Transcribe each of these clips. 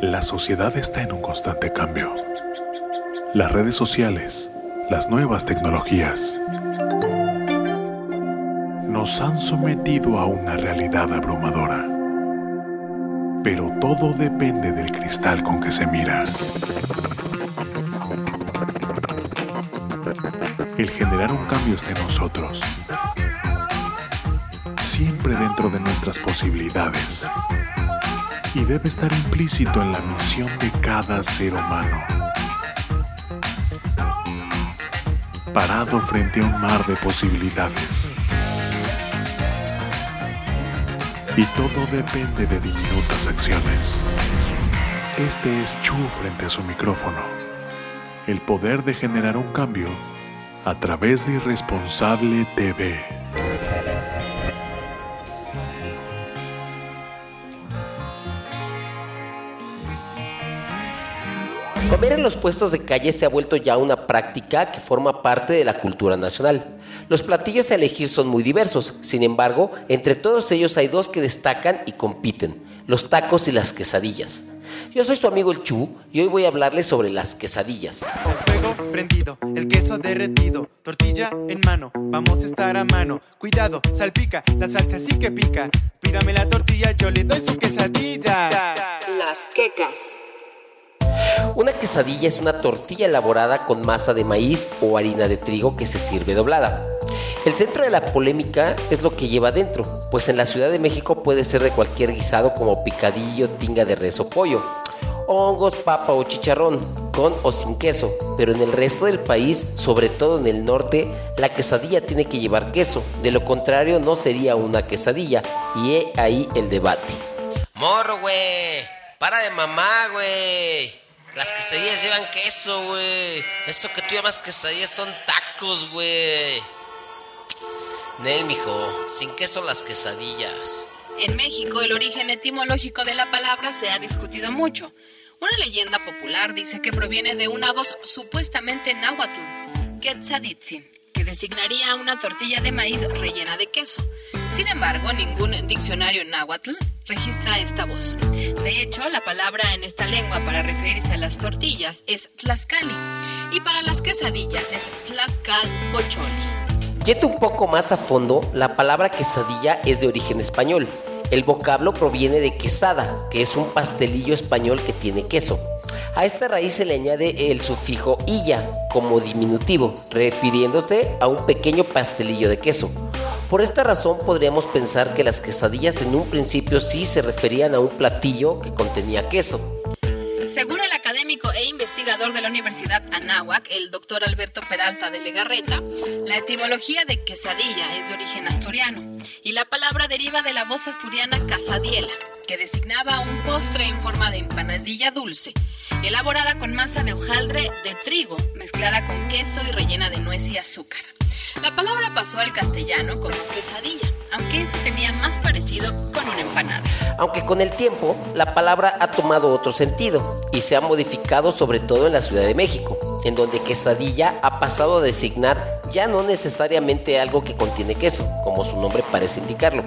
La sociedad está en un constante cambio. Las redes sociales, las nuevas tecnologías, nos han sometido a una realidad abrumadora. Pero todo depende del cristal con que se mira. El generar un cambio está en nosotros. Siempre dentro de nuestras posibilidades. Y debe estar implícito en la misión de cada ser humano. Parado frente a un mar de posibilidades. Y todo depende de diminutas acciones. Este es Chu frente a su micrófono. El poder de generar un cambio a través de Irresponsable TV. Comer en los puestos de calle se ha vuelto ya una práctica que forma parte de la cultura nacional. Los platillos a elegir son muy diversos, sin embargo, entre todos ellos hay dos que destacan y compiten, los tacos y las quesadillas. Yo soy su amigo el Chu y hoy voy a hablarles sobre las quesadillas. Con fuego prendido, el queso derretido, tortilla en mano, vamos a estar a mano. Cuidado, salpica, la salsa sí que pica. Pídame la tortilla, yo le doy su quesadilla. Las quecas. Una quesadilla es una tortilla elaborada con masa de maíz o harina de trigo que se sirve doblada. El centro de la polémica es lo que lleva dentro, pues en la Ciudad de México puede ser de cualquier guisado como picadillo, tinga de res o pollo, hongos, papa o chicharrón, con o sin queso, pero en el resto del país, sobre todo en el norte, la quesadilla tiene que llevar queso, de lo contrario no sería una quesadilla, y he ahí el debate. Morro, güey, para de mamá, güey. Las quesadillas llevan queso, güey. Eso que tú llamas quesadillas son tacos, güey. Nel, mijo, sin queso las quesadillas. En México, el origen etimológico de la palabra se ha discutido mucho. Una leyenda popular dice que proviene de una voz supuestamente náhuatl, Quetzaditzin, que designaría una tortilla de maíz rellena de queso. Sin embargo, ningún diccionario náhuatl registra esta voz. De hecho, la palabra en esta lengua para referirse a las tortillas es tlaxcali y para las quesadillas es tlaxcal pocholi. Yendo un poco más a fondo, la palabra quesadilla es de origen español. El vocablo proviene de quesada, que es un pastelillo español que tiene queso. A esta raíz se le añade el sufijo illa como diminutivo, refiriéndose a un pequeño pastelillo de queso. Por esta razón podríamos pensar que las quesadillas en un principio sí se referían a un platillo que contenía queso. Según el académico e investigador de la Universidad Anáhuac, el doctor Alberto Peralta de Legarreta, la etimología de quesadilla es de origen asturiano y la palabra deriva de la voz asturiana casadiela, que designaba un postre en forma de empanadilla dulce, elaborada con masa de hojaldre de trigo, mezclada con queso y rellena de nuez y azúcar. La palabra pasó al castellano como quesadilla, aunque eso tenía más parecido con una empanada. Aunque con el tiempo la palabra ha tomado otro sentido y se ha modificado sobre todo en la Ciudad de México, en donde quesadilla ha pasado a designar ya no necesariamente algo que contiene queso, como su nombre parece indicarlo,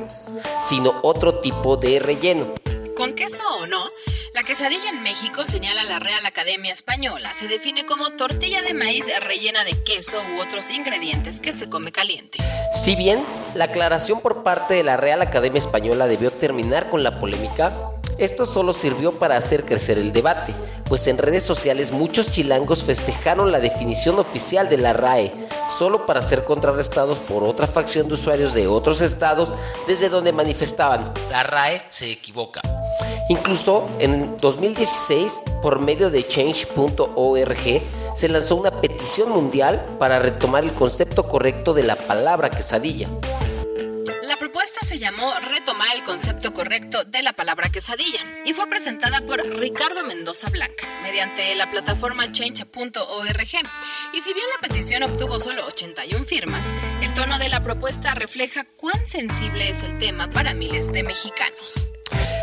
sino otro tipo de relleno. Con queso o no, la quesadilla en México, señala la Real Academia Española, se define como tortilla de maíz rellena de queso u otros ingredientes que se come caliente. Si bien la aclaración por parte de la Real Academia Española debió terminar con la polémica, esto solo sirvió para hacer crecer el debate, pues en redes sociales muchos chilangos festejaron la definición oficial de la RAE, solo para ser contrarrestados por otra facción de usuarios de otros estados desde donde manifestaban, la RAE se equivoca. Incluso en 2016, por medio de change.org, se lanzó una petición mundial para retomar el concepto correcto de la palabra quesadilla. La propuesta se llamó Retomar el concepto correcto de la palabra quesadilla y fue presentada por Ricardo Mendoza Blancas mediante la plataforma change.org. Y si bien la petición obtuvo solo 81 firmas, el tono de la propuesta refleja cuán sensible es el tema para miles de mexicanos.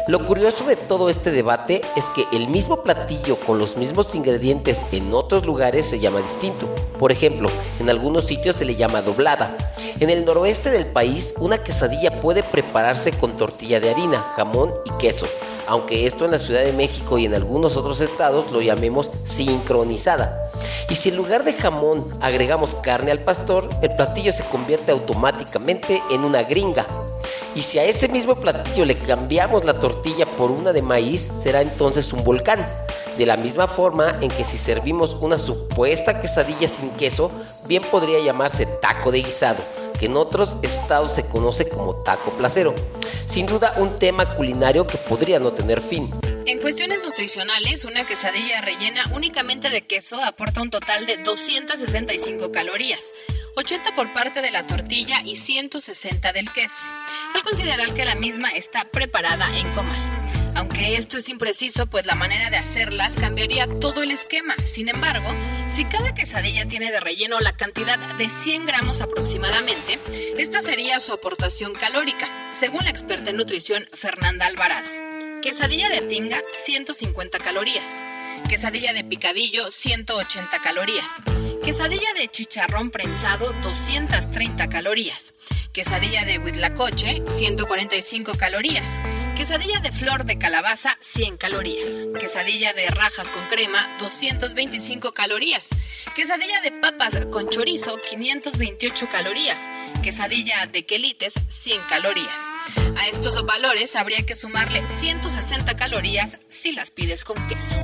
Lo curioso de todo este debate es que el mismo platillo con los mismos ingredientes en otros lugares se llama distinto. Por ejemplo, en algunos sitios se le llama doblada. En el noroeste del país, una quesadilla puede prepararse con tortilla de harina, jamón y queso, aunque esto en la Ciudad de México y en algunos otros estados lo llamemos sincronizada. Y si en lugar de jamón agregamos carne al pastor, el platillo se convierte automáticamente en una gringa. Y si a ese mismo platillo le cambiamos la tortilla por una de maíz, será entonces un volcán. De la misma forma en que si servimos una supuesta quesadilla sin queso, bien podría llamarse taco de guisado, que en otros estados se conoce como taco placero. Sin duda un tema culinario que podría no tener fin. En cuestiones nutricionales, una quesadilla rellena únicamente de queso aporta un total de 265 calorías, 80 por parte de la tortilla y 160 del queso, al considerar que la misma está preparada en comal. Aunque esto es impreciso, pues la manera de hacerlas cambiaría todo el esquema. Sin embargo, si cada quesadilla tiene de relleno la cantidad de 100 gramos aproximadamente, esta sería su aportación calórica, según la experta en nutrición Fernanda Alvarado. Quesadilla de tinga, 150 calorías. Quesadilla de picadillo, 180 calorías. Quesadilla de chicharrón prensado, 230 calorías. Quesadilla de huitlacoche, 145 calorías. Quesadilla de flor de calabaza, 100 calorías. Quesadilla de rajas con crema, 225 calorías. Quesadilla de papas con chorizo, 528 calorías. Quesadilla de quelites, 100 calorías. A estos valores habría que sumarle 160 calorías si las pides con queso.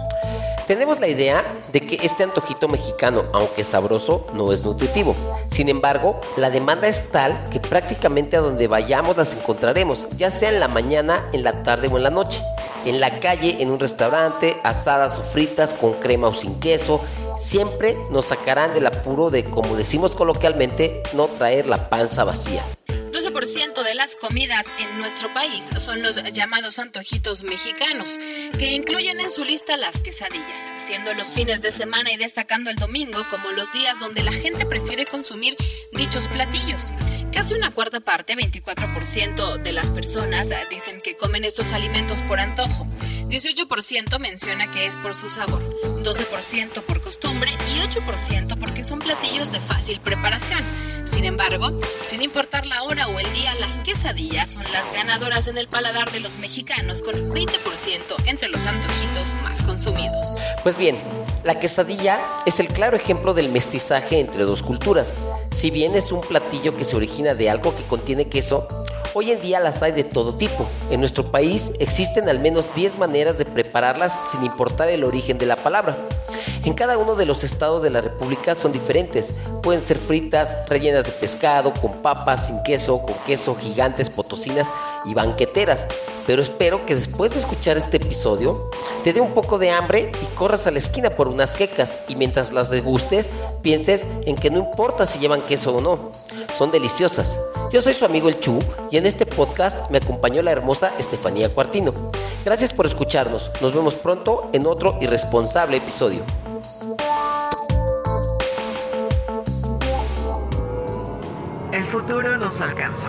Tenemos la idea de que este antojito mexicano, aunque sabroso, no es nutritivo. Sin embargo, la demanda es tal que prácticamente a donde vayamos las encontraremos, ya sea en la mañana, en la tarde o en la noche. En la calle, en un restaurante, asadas o fritas con crema o sin queso, siempre nos sacarán del apuro de, como decimos coloquialmente, no traer la panza vacía. 12% de las comidas en nuestro país son los llamados antojitos mexicanos, que incluyen en su lista las quesadillas, siendo los fines de semana y destacando el domingo como los días donde la gente prefiere consumir dichos platillos. Casi una cuarta parte, 24% de las personas dicen que comen estos alimentos por antojo. 18% menciona que es por su sabor, 12% por costumbre y 8% porque son platillos de fácil preparación. Sin embargo, sin importar la hora o el día, las quesadillas son las ganadoras en el paladar de los mexicanos con 20% entre los antojitos más consumidos. Pues bien, la quesadilla es el claro ejemplo del mestizaje entre dos culturas. Si bien es un platillo que se origina de algo que contiene queso, hoy en día las hay de todo tipo. En nuestro país existen al menos 10 maneras de prepararlas sin importar el origen de la palabra. En cada uno de los estados de la República son diferentes. Pueden ser fritas, rellenas de pescado, con papas, sin queso, con queso, gigantes, potosinas y banqueteras. Pero espero que después de escuchar este episodio te dé un poco de hambre y corras a la esquina por unas quecas y mientras las degustes pienses en que no importa si llevan queso o no. Son deliciosas. Yo soy su amigo el Chu y en este podcast me acompañó la hermosa Estefanía Cuartino. Gracias por escucharnos. Nos vemos pronto en otro irresponsable episodio. El futuro nos alcanzó.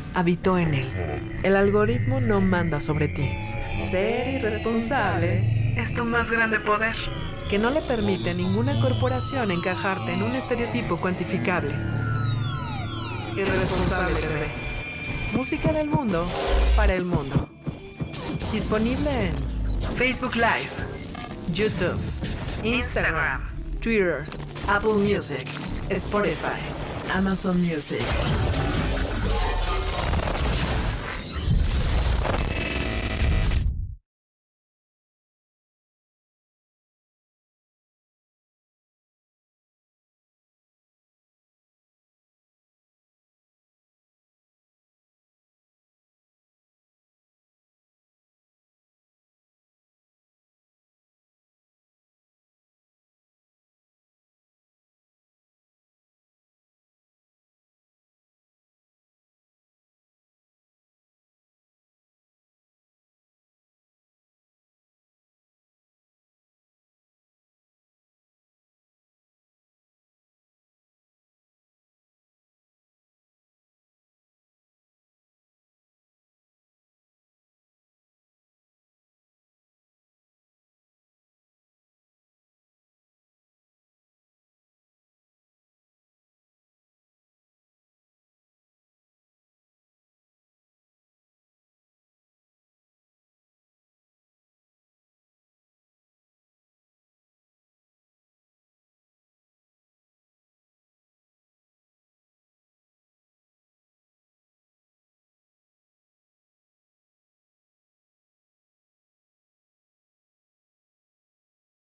habitó en él. El algoritmo no manda sobre ti. Ser irresponsable es tu más grande poder, que no le permite a ninguna corporación encajarte en un estereotipo cuantificable. Irresponsable bebé. Música del mundo para el mundo. Disponible en Facebook Live, YouTube, Instagram, Twitter, Apple Music, Spotify, Amazon Music.